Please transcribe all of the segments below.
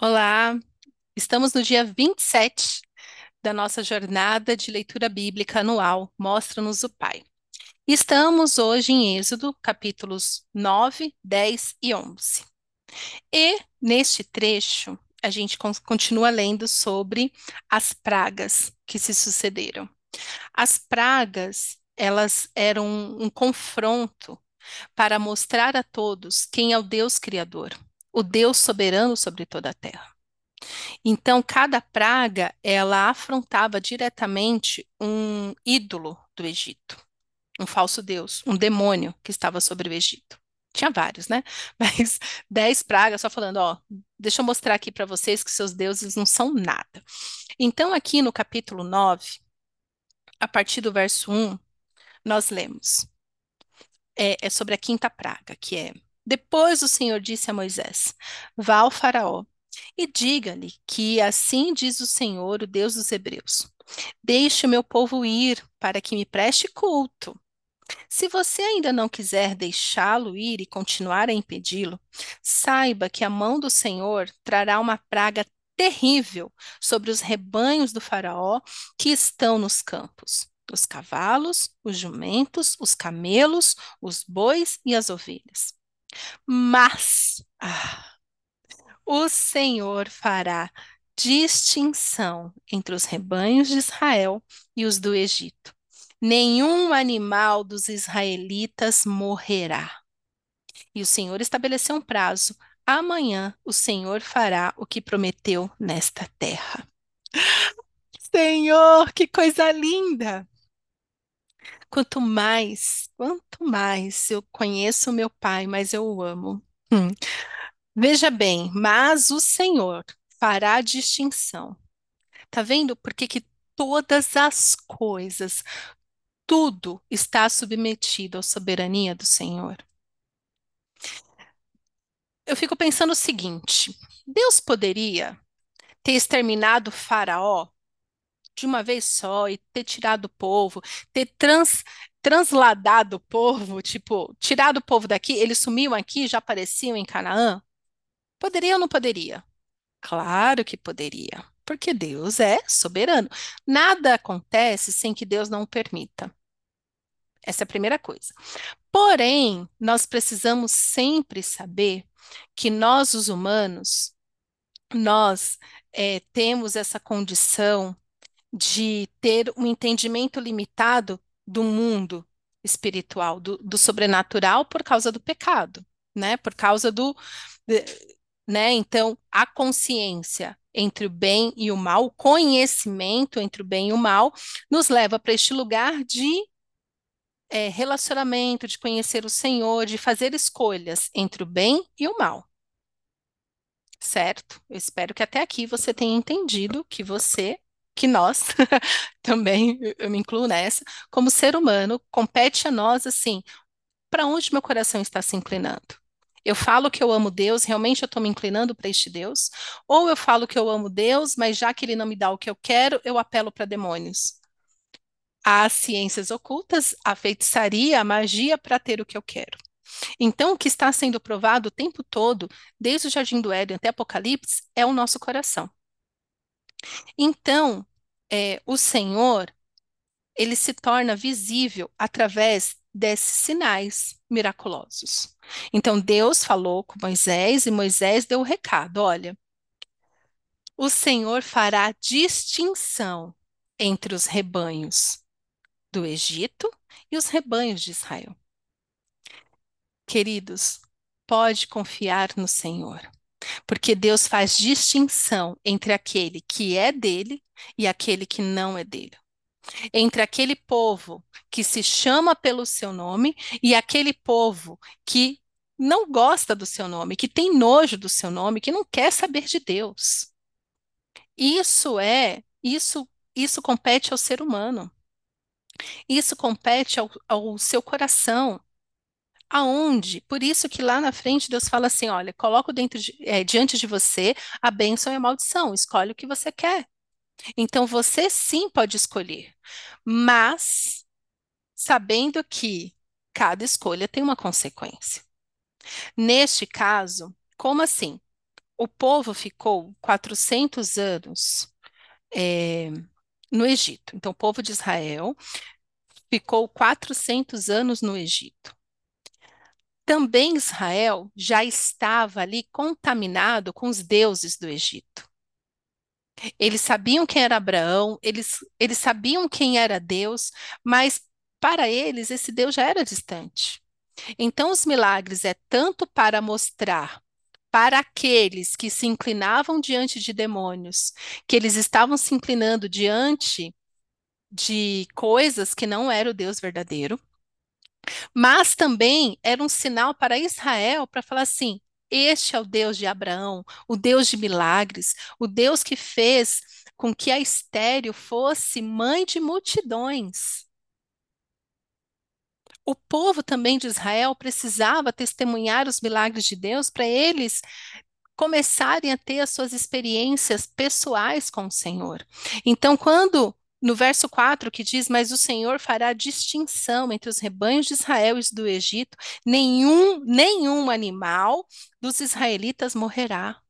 Olá, estamos no dia 27 da nossa jornada de leitura bíblica anual, Mostra-nos o Pai. Estamos hoje em Êxodo, capítulos 9, 10 e 11. E neste trecho, a gente continua lendo sobre as pragas que se sucederam. As pragas, elas eram um confronto para mostrar a todos quem é o Deus Criador, o Deus soberano sobre toda a terra. Então, cada praga, ela afrontava diretamente um ídolo do Egito, um falso deus, um demônio que estava sobre o Egito. Tinha vários, né? Mas dez pragas, só falando, ó, deixa eu mostrar aqui para vocês que seus deuses não são nada. Então, aqui no capítulo 9, a partir do verso 1, nós lemos. É, é sobre a quinta praga, que é depois o Senhor disse a Moisés: Vá ao Faraó e diga-lhe que assim diz o Senhor, o Deus dos Hebreus: Deixe o meu povo ir para que me preste culto. Se você ainda não quiser deixá-lo ir e continuar a impedi-lo, saiba que a mão do Senhor trará uma praga terrível sobre os rebanhos do Faraó que estão nos campos: os cavalos, os jumentos, os camelos, os bois e as ovelhas. Mas ah, o Senhor fará distinção entre os rebanhos de Israel e os do Egito. Nenhum animal dos israelitas morrerá. E o Senhor estabeleceu um prazo. Amanhã o Senhor fará o que prometeu nesta terra. Senhor, que coisa linda! Quanto mais, quanto mais eu conheço o meu Pai, mais eu o amo. Hum. Veja bem, mas o Senhor fará distinção. Tá vendo por que que todas as coisas, tudo está submetido à soberania do Senhor? Eu fico pensando o seguinte: Deus poderia ter exterminado Faraó de uma vez só e ter tirado o povo, ter trans, transladado o povo, tipo, tirado o povo daqui, eles sumiam aqui, já apareciam em Canaã? Poderia ou não poderia? Claro que poderia, porque Deus é soberano. Nada acontece sem que Deus não permita. Essa é a primeira coisa. Porém, nós precisamos sempre saber que nós, os humanos, nós é, temos essa condição de ter um entendimento limitado do mundo espiritual, do, do sobrenatural por causa do pecado, né? Por causa do, né? Então, a consciência entre o bem e o mal, o conhecimento entre o bem e o mal, nos leva para este lugar de é, relacionamento, de conhecer o Senhor, de fazer escolhas entre o bem e o mal. Certo? Eu espero que até aqui você tenha entendido que você que nós, também eu me incluo nessa, como ser humano, compete a nós assim, para onde meu coração está se inclinando? Eu falo que eu amo Deus, realmente eu estou me inclinando para este Deus? Ou eu falo que eu amo Deus, mas já que Ele não me dá o que eu quero, eu apelo para demônios? Há ciências ocultas, a feitiçaria, a magia para ter o que eu quero. Então, o que está sendo provado o tempo todo, desde o Jardim do Éden até Apocalipse, é o nosso coração. Então, é, o Senhor, ele se torna visível através desses sinais miraculosos. Então, Deus falou com Moisés e Moisés deu o recado: olha, o Senhor fará distinção entre os rebanhos do Egito e os rebanhos de Israel. Queridos, pode confiar no Senhor porque Deus faz distinção entre aquele que é dele e aquele que não é dele. Entre aquele povo que se chama pelo seu nome e aquele povo que não gosta do seu nome, que tem nojo do seu nome, que não quer saber de Deus. Isso é, isso, isso compete ao ser humano. Isso compete ao, ao seu coração. Aonde? Por isso que lá na frente Deus fala assim: olha, coloco dentro de, é, diante de você a bênção e a maldição, escolhe o que você quer. Então você sim pode escolher, mas sabendo que cada escolha tem uma consequência. Neste caso, como assim? o povo ficou 400 anos é, no Egito. Então, o povo de Israel ficou 400 anos no Egito. Também Israel já estava ali contaminado com os deuses do Egito. Eles sabiam quem era Abraão, eles, eles sabiam quem era Deus, mas para eles esse Deus já era distante. Então, os milagres é tanto para mostrar para aqueles que se inclinavam diante de demônios, que eles estavam se inclinando diante de coisas que não era o Deus verdadeiro, mas também era um sinal para Israel para falar assim: este é o Deus de Abraão, o Deus de milagres, o Deus que fez com que a estéreo fosse mãe de multidões. O povo também de Israel precisava testemunhar os milagres de Deus para eles começarem a ter as suas experiências pessoais com o Senhor. Então, quando no verso 4 que diz: Mas o Senhor fará distinção entre os rebanhos de Israel e do Egito, nenhum, nenhum animal dos israelitas morrerá.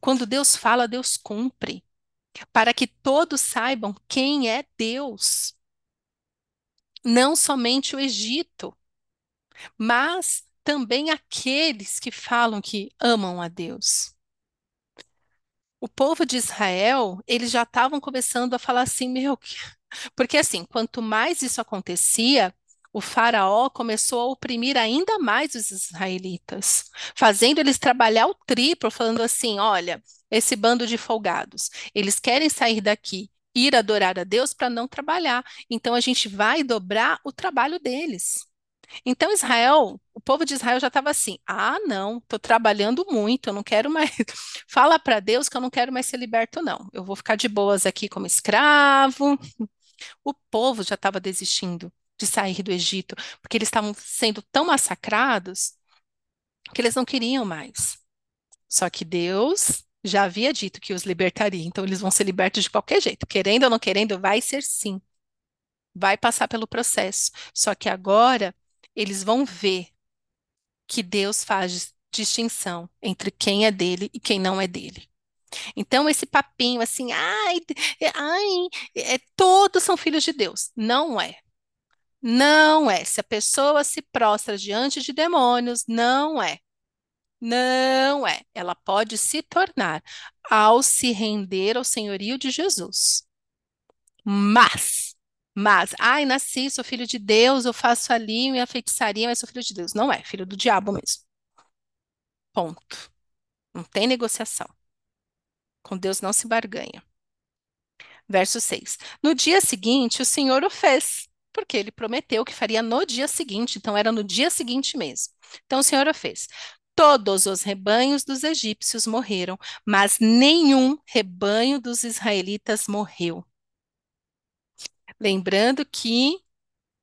Quando Deus fala, Deus cumpre, para que todos saibam quem é Deus. Não somente o Egito, mas também aqueles que falam que amam a Deus o povo de Israel, eles já estavam começando a falar assim, meu, porque assim, quanto mais isso acontecia, o faraó começou a oprimir ainda mais os israelitas, fazendo eles trabalhar o triplo, falando assim, olha, esse bando de folgados, eles querem sair daqui, ir adorar a Deus para não trabalhar, então a gente vai dobrar o trabalho deles. Então, Israel, o povo de Israel já estava assim: ah, não, estou trabalhando muito, eu não quero mais. Fala para Deus que eu não quero mais ser liberto, não. Eu vou ficar de boas aqui como escravo. O povo já estava desistindo de sair do Egito, porque eles estavam sendo tão massacrados que eles não queriam mais. Só que Deus já havia dito que os libertaria, então eles vão ser libertos de qualquer jeito, querendo ou não querendo, vai ser sim. Vai passar pelo processo. Só que agora eles vão ver que Deus faz distinção entre quem é dele e quem não é dele. Então, esse papinho assim, ai, ai, é, todos são filhos de Deus. Não é. Não é. Se a pessoa se prostra diante de demônios, não é. Não é. Ela pode se tornar ao se render ao senhorio de Jesus. Mas mas, ai, nasci, sou filho de Deus, eu faço ali minha feitiçaria, mas sou filho de Deus. Não é, filho do diabo mesmo. Ponto. Não tem negociação. Com Deus não se barganha. Verso 6. No dia seguinte, o Senhor o fez, porque ele prometeu que faria no dia seguinte, então era no dia seguinte mesmo. Então o Senhor o fez. Todos os rebanhos dos egípcios morreram, mas nenhum rebanho dos israelitas morreu. Lembrando que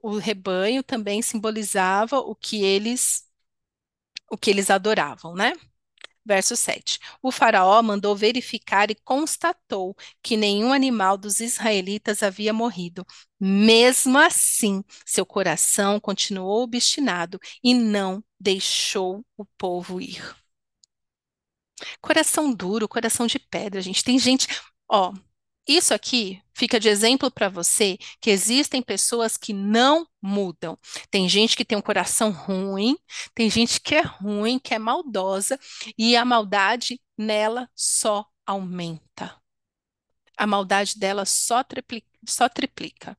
o rebanho também simbolizava o que eles o que eles adoravam, né? Verso 7. O faraó mandou verificar e constatou que nenhum animal dos israelitas havia morrido. Mesmo assim, seu coração continuou obstinado e não deixou o povo ir. Coração duro, coração de pedra, gente. Tem gente, ó, isso aqui fica de exemplo para você que existem pessoas que não mudam. Tem gente que tem um coração ruim, tem gente que é ruim, que é maldosa, e a maldade nela só aumenta. A maldade dela só triplica. Só triplica.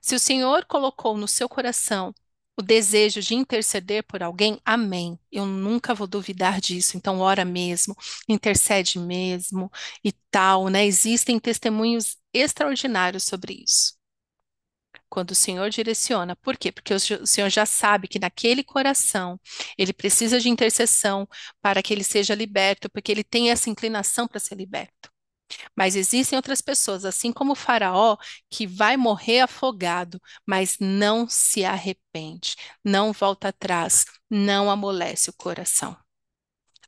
Se o Senhor colocou no seu coração o desejo de interceder por alguém, amém. Eu nunca vou duvidar disso. Então, ora mesmo, intercede mesmo e tal, né? Existem testemunhos extraordinários sobre isso. Quando o Senhor direciona, por quê? Porque o Senhor já sabe que naquele coração ele precisa de intercessão para que ele seja liberto, porque ele tem essa inclinação para ser liberto. Mas existem outras pessoas, assim como o Faraó, que vai morrer afogado, mas não se arrepende, não volta atrás, não amolece o coração.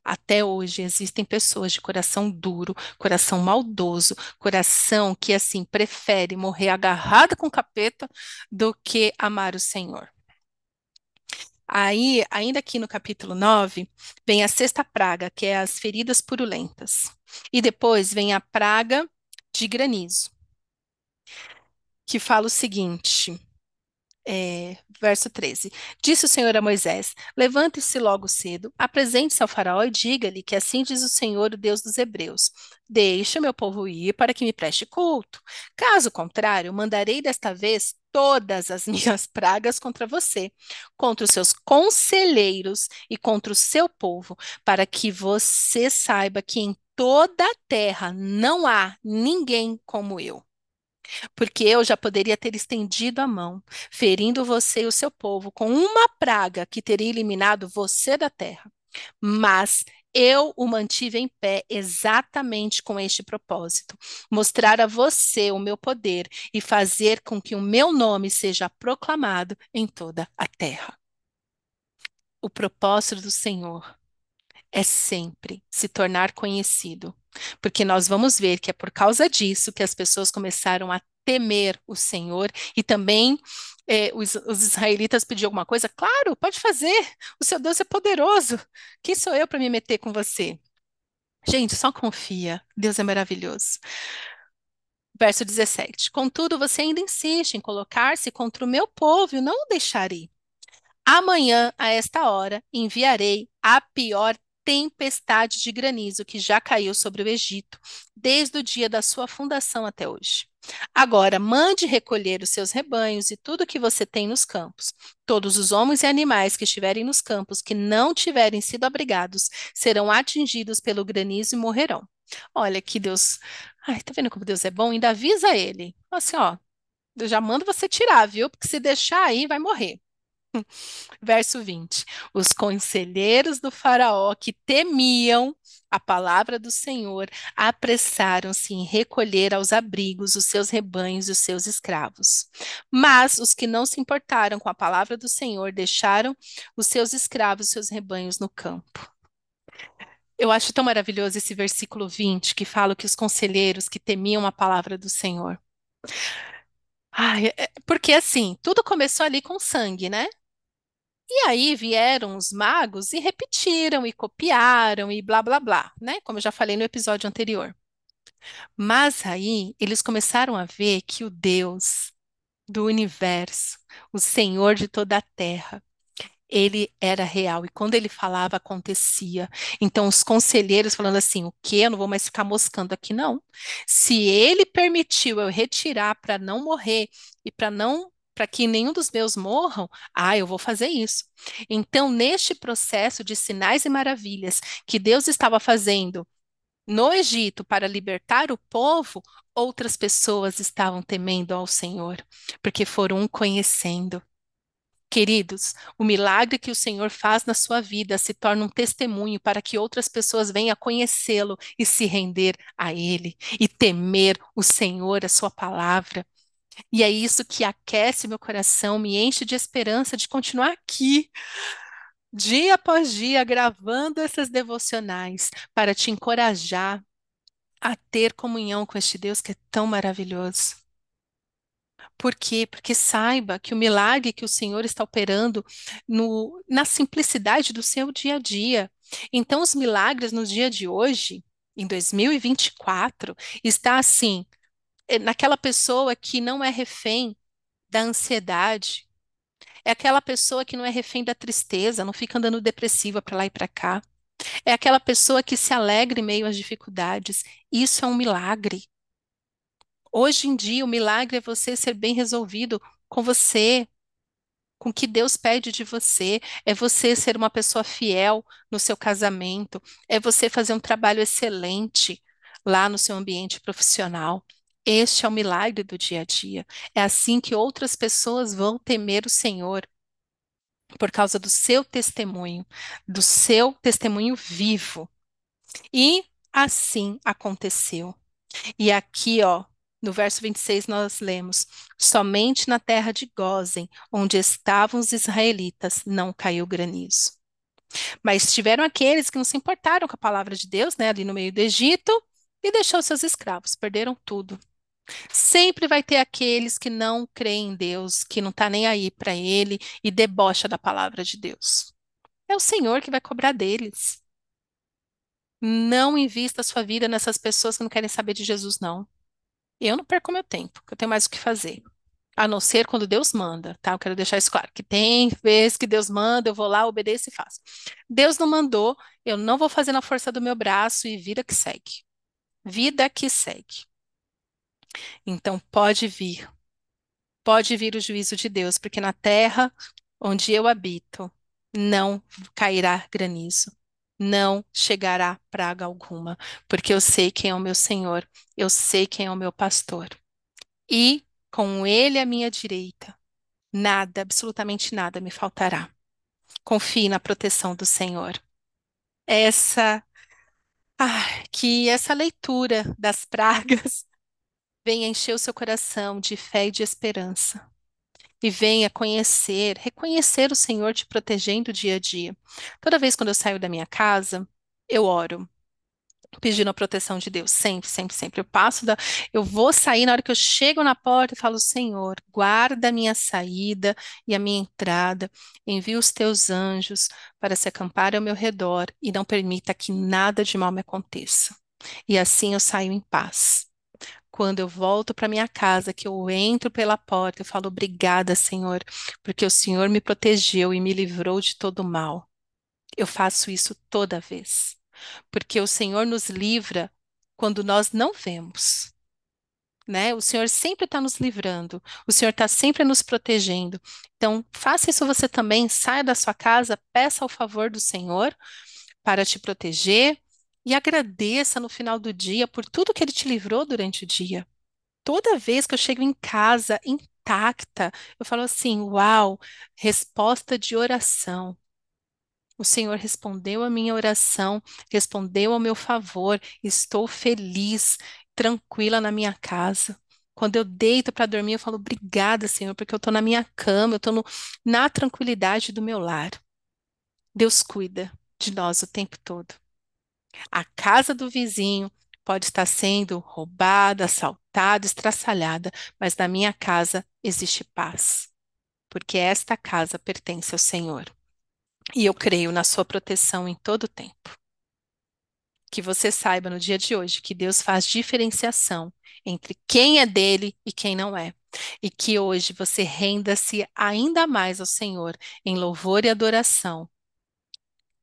Até hoje existem pessoas de coração duro, coração maldoso, coração que assim prefere morrer agarrada com o capeta do que amar o Senhor. Aí, ainda aqui no capítulo 9, vem a sexta praga, que é as feridas purulentas. E depois vem a praga de granizo, que fala o seguinte: é, verso 13. Disse o Senhor a Moisés: Levante-se logo cedo, apresente-se ao Faraó e diga-lhe que assim diz o Senhor, o Deus dos Hebreus: Deixa meu povo ir para que me preste culto. Caso contrário, mandarei desta vez todas as minhas pragas contra você, contra os seus conselheiros e contra o seu povo, para que você saiba que em toda a terra não há ninguém como eu porque eu já poderia ter estendido a mão, ferindo você e o seu povo com uma praga que teria eliminado você da terra. Mas eu o mantive em pé exatamente com este propósito: mostrar a você o meu poder e fazer com que o meu nome seja proclamado em toda a terra. O propósito do Senhor é sempre se tornar conhecido, porque nós vamos ver que é por causa disso que as pessoas começaram a temer o Senhor e também eh, os, os, israelitas pediam alguma coisa, claro, pode fazer, o seu Deus é poderoso. Quem sou eu para me meter com você? Gente, só confia, Deus é maravilhoso. Verso 17: Contudo, você ainda insiste em colocar-se contra o meu povo e não o deixarei. Amanhã, a esta hora, enviarei a pior tempestade de granizo que já caiu sobre o Egito, desde o dia da sua fundação até hoje. Agora, mande recolher os seus rebanhos e tudo que você tem nos campos. Todos os homens e animais que estiverem nos campos, que não tiverem sido abrigados, serão atingidos pelo granizo e morrerão. Olha que Deus. Ai, tá vendo como Deus é bom? Ainda avisa ele. Assim, ó, eu já mando você tirar, viu? Porque se deixar aí, vai morrer. Verso 20: Os conselheiros do Faraó que temiam a palavra do Senhor apressaram-se em recolher aos abrigos os seus rebanhos e os seus escravos. Mas os que não se importaram com a palavra do Senhor deixaram os seus escravos e seus rebanhos no campo. Eu acho tão maravilhoso esse versículo 20 que fala que os conselheiros que temiam a palavra do Senhor. Ai, é, porque assim, tudo começou ali com sangue, né? E aí vieram os magos e repetiram e copiaram e blá blá blá, né? Como eu já falei no episódio anterior. Mas aí eles começaram a ver que o Deus do universo, o Senhor de toda a terra, ele era real e quando ele falava acontecia. Então os conselheiros falando assim, o quê? Eu não vou mais ficar moscando aqui não. Se ele permitiu eu retirar para não morrer e para não para que nenhum dos meus morram, ah, eu vou fazer isso. Então, neste processo de sinais e maravilhas que Deus estava fazendo no Egito para libertar o povo, outras pessoas estavam temendo ao Senhor, porque foram conhecendo. Queridos, o milagre que o Senhor faz na sua vida se torna um testemunho para que outras pessoas venham a conhecê-lo e se render a Ele e temer o Senhor, a Sua palavra. E é isso que aquece meu coração, me enche de esperança de continuar aqui, dia após dia, gravando essas devocionais, para te encorajar a ter comunhão com este Deus que é tão maravilhoso. Por quê? Porque saiba que o milagre que o Senhor está operando no, na simplicidade do seu dia a dia. Então, os milagres no dia de hoje, em 2024, está assim, naquela pessoa que não é refém da ansiedade, é aquela pessoa que não é refém da tristeza, não fica andando depressiva para lá e para cá. É aquela pessoa que se alegra em meio às dificuldades. Isso é um milagre. Hoje em dia, o milagre é você ser bem resolvido com você, com o que Deus pede de você, é você ser uma pessoa fiel no seu casamento, é você fazer um trabalho excelente lá no seu ambiente profissional. Este é o milagre do dia a dia. É assim que outras pessoas vão temer o Senhor, por causa do seu testemunho, do seu testemunho vivo. E assim aconteceu. E aqui, ó, no verso 26 nós lemos: Somente na terra de Gozen, onde estavam os israelitas, não caiu granizo. Mas tiveram aqueles que não se importaram com a palavra de Deus, né, ali no meio do Egito, e deixou seus escravos, perderam tudo. Sempre vai ter aqueles que não creem em Deus, que não está nem aí para Ele e debocha da palavra de Deus. É o Senhor que vai cobrar deles. Não invista a sua vida nessas pessoas que não querem saber de Jesus, não. Eu não perco meu tempo, que eu tenho mais o que fazer. A não ser quando Deus manda, tá? Eu quero deixar isso claro, que tem vezes que Deus manda, eu vou lá, obedeço e faço. Deus não mandou, eu não vou fazer na força do meu braço e vida que segue. Vida que segue. Então pode vir, pode vir o juízo de Deus, porque na terra onde eu habito não cairá granizo, não chegará praga alguma, porque eu sei quem é o meu Senhor, eu sei quem é o meu pastor. E com ele à minha direita, nada, absolutamente nada me faltará. Confie na proteção do Senhor. Essa, ah, que essa leitura das pragas venha encher o seu coração de fé e de esperança. E venha conhecer, reconhecer o Senhor te protegendo dia a dia. Toda vez quando eu saio da minha casa, eu oro pedindo a proteção de Deus, sempre, sempre, sempre. Eu passo da, eu vou sair na hora que eu chego na porta e falo, Senhor, guarda a minha saída e a minha entrada, envia os teus anjos para se acampar ao meu redor e não permita que nada de mal me aconteça. E assim eu saio em paz. Quando eu volto para minha casa, que eu entro pela porta, eu falo obrigada, Senhor, porque o Senhor me protegeu e me livrou de todo mal. Eu faço isso toda vez porque o Senhor nos livra quando nós não vemos. Né? O Senhor sempre está nos livrando, o Senhor está sempre nos protegendo. Então, faça isso você também, saia da sua casa, peça o favor do Senhor para te proteger e agradeça no final do dia por tudo que Ele te livrou durante o dia. Toda vez que eu chego em casa intacta, eu falo assim: Uau, resposta de oração. O Senhor respondeu a minha oração, respondeu ao meu favor. Estou feliz, tranquila na minha casa. Quando eu deito para dormir, eu falo obrigada, Senhor, porque eu estou na minha cama, eu estou na tranquilidade do meu lar. Deus cuida de nós o tempo todo. A casa do vizinho pode estar sendo roubada, assaltada, estraçalhada, mas na minha casa existe paz, porque esta casa pertence ao Senhor. E eu creio na sua proteção em todo o tempo. Que você saiba no dia de hoje que Deus faz diferenciação entre quem é dele e quem não é. E que hoje você renda-se ainda mais ao Senhor em louvor e adoração,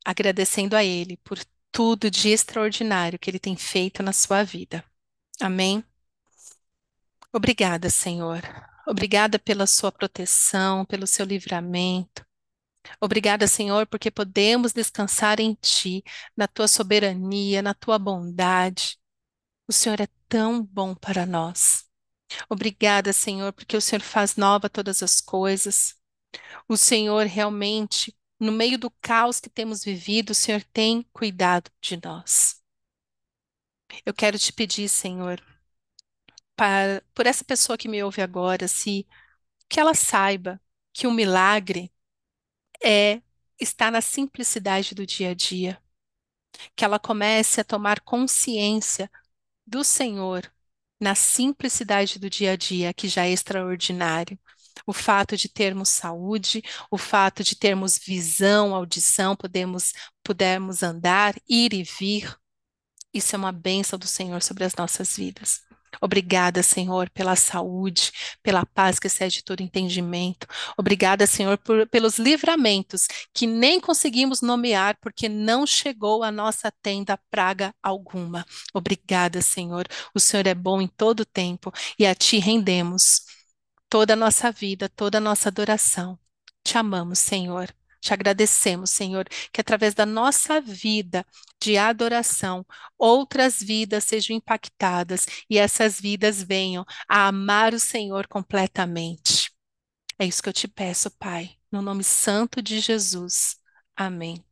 agradecendo a Ele por tudo de extraordinário que Ele tem feito na sua vida. Amém? Obrigada, Senhor. Obrigada pela sua proteção, pelo seu livramento. Obrigada, Senhor, porque podemos descansar em Ti, na Tua soberania, na Tua bondade. O Senhor é tão bom para nós. Obrigada, Senhor, porque o Senhor faz nova todas as coisas. O Senhor realmente, no meio do caos que temos vivido, o Senhor tem cuidado de nós. Eu quero te pedir, Senhor, para, por essa pessoa que me ouve agora, se que ela saiba que o milagre é estar na simplicidade do dia a dia. Que ela comece a tomar consciência do Senhor na simplicidade do dia a dia, que já é extraordinário. O fato de termos saúde, o fato de termos visão, audição, podemos, pudermos andar, ir e vir. Isso é uma bênção do Senhor sobre as nossas vidas. Obrigada, Senhor, pela saúde, pela paz que excede todo entendimento. Obrigada, Senhor, por, pelos livramentos que nem conseguimos nomear porque não chegou à nossa tenda praga alguma. Obrigada, Senhor. O Senhor é bom em todo tempo e a Ti rendemos toda a nossa vida, toda a nossa adoração. Te amamos, Senhor. Te agradecemos, Senhor, que através da nossa vida de adoração, outras vidas sejam impactadas e essas vidas venham a amar o Senhor completamente. É isso que eu te peço, Pai, no nome santo de Jesus. Amém.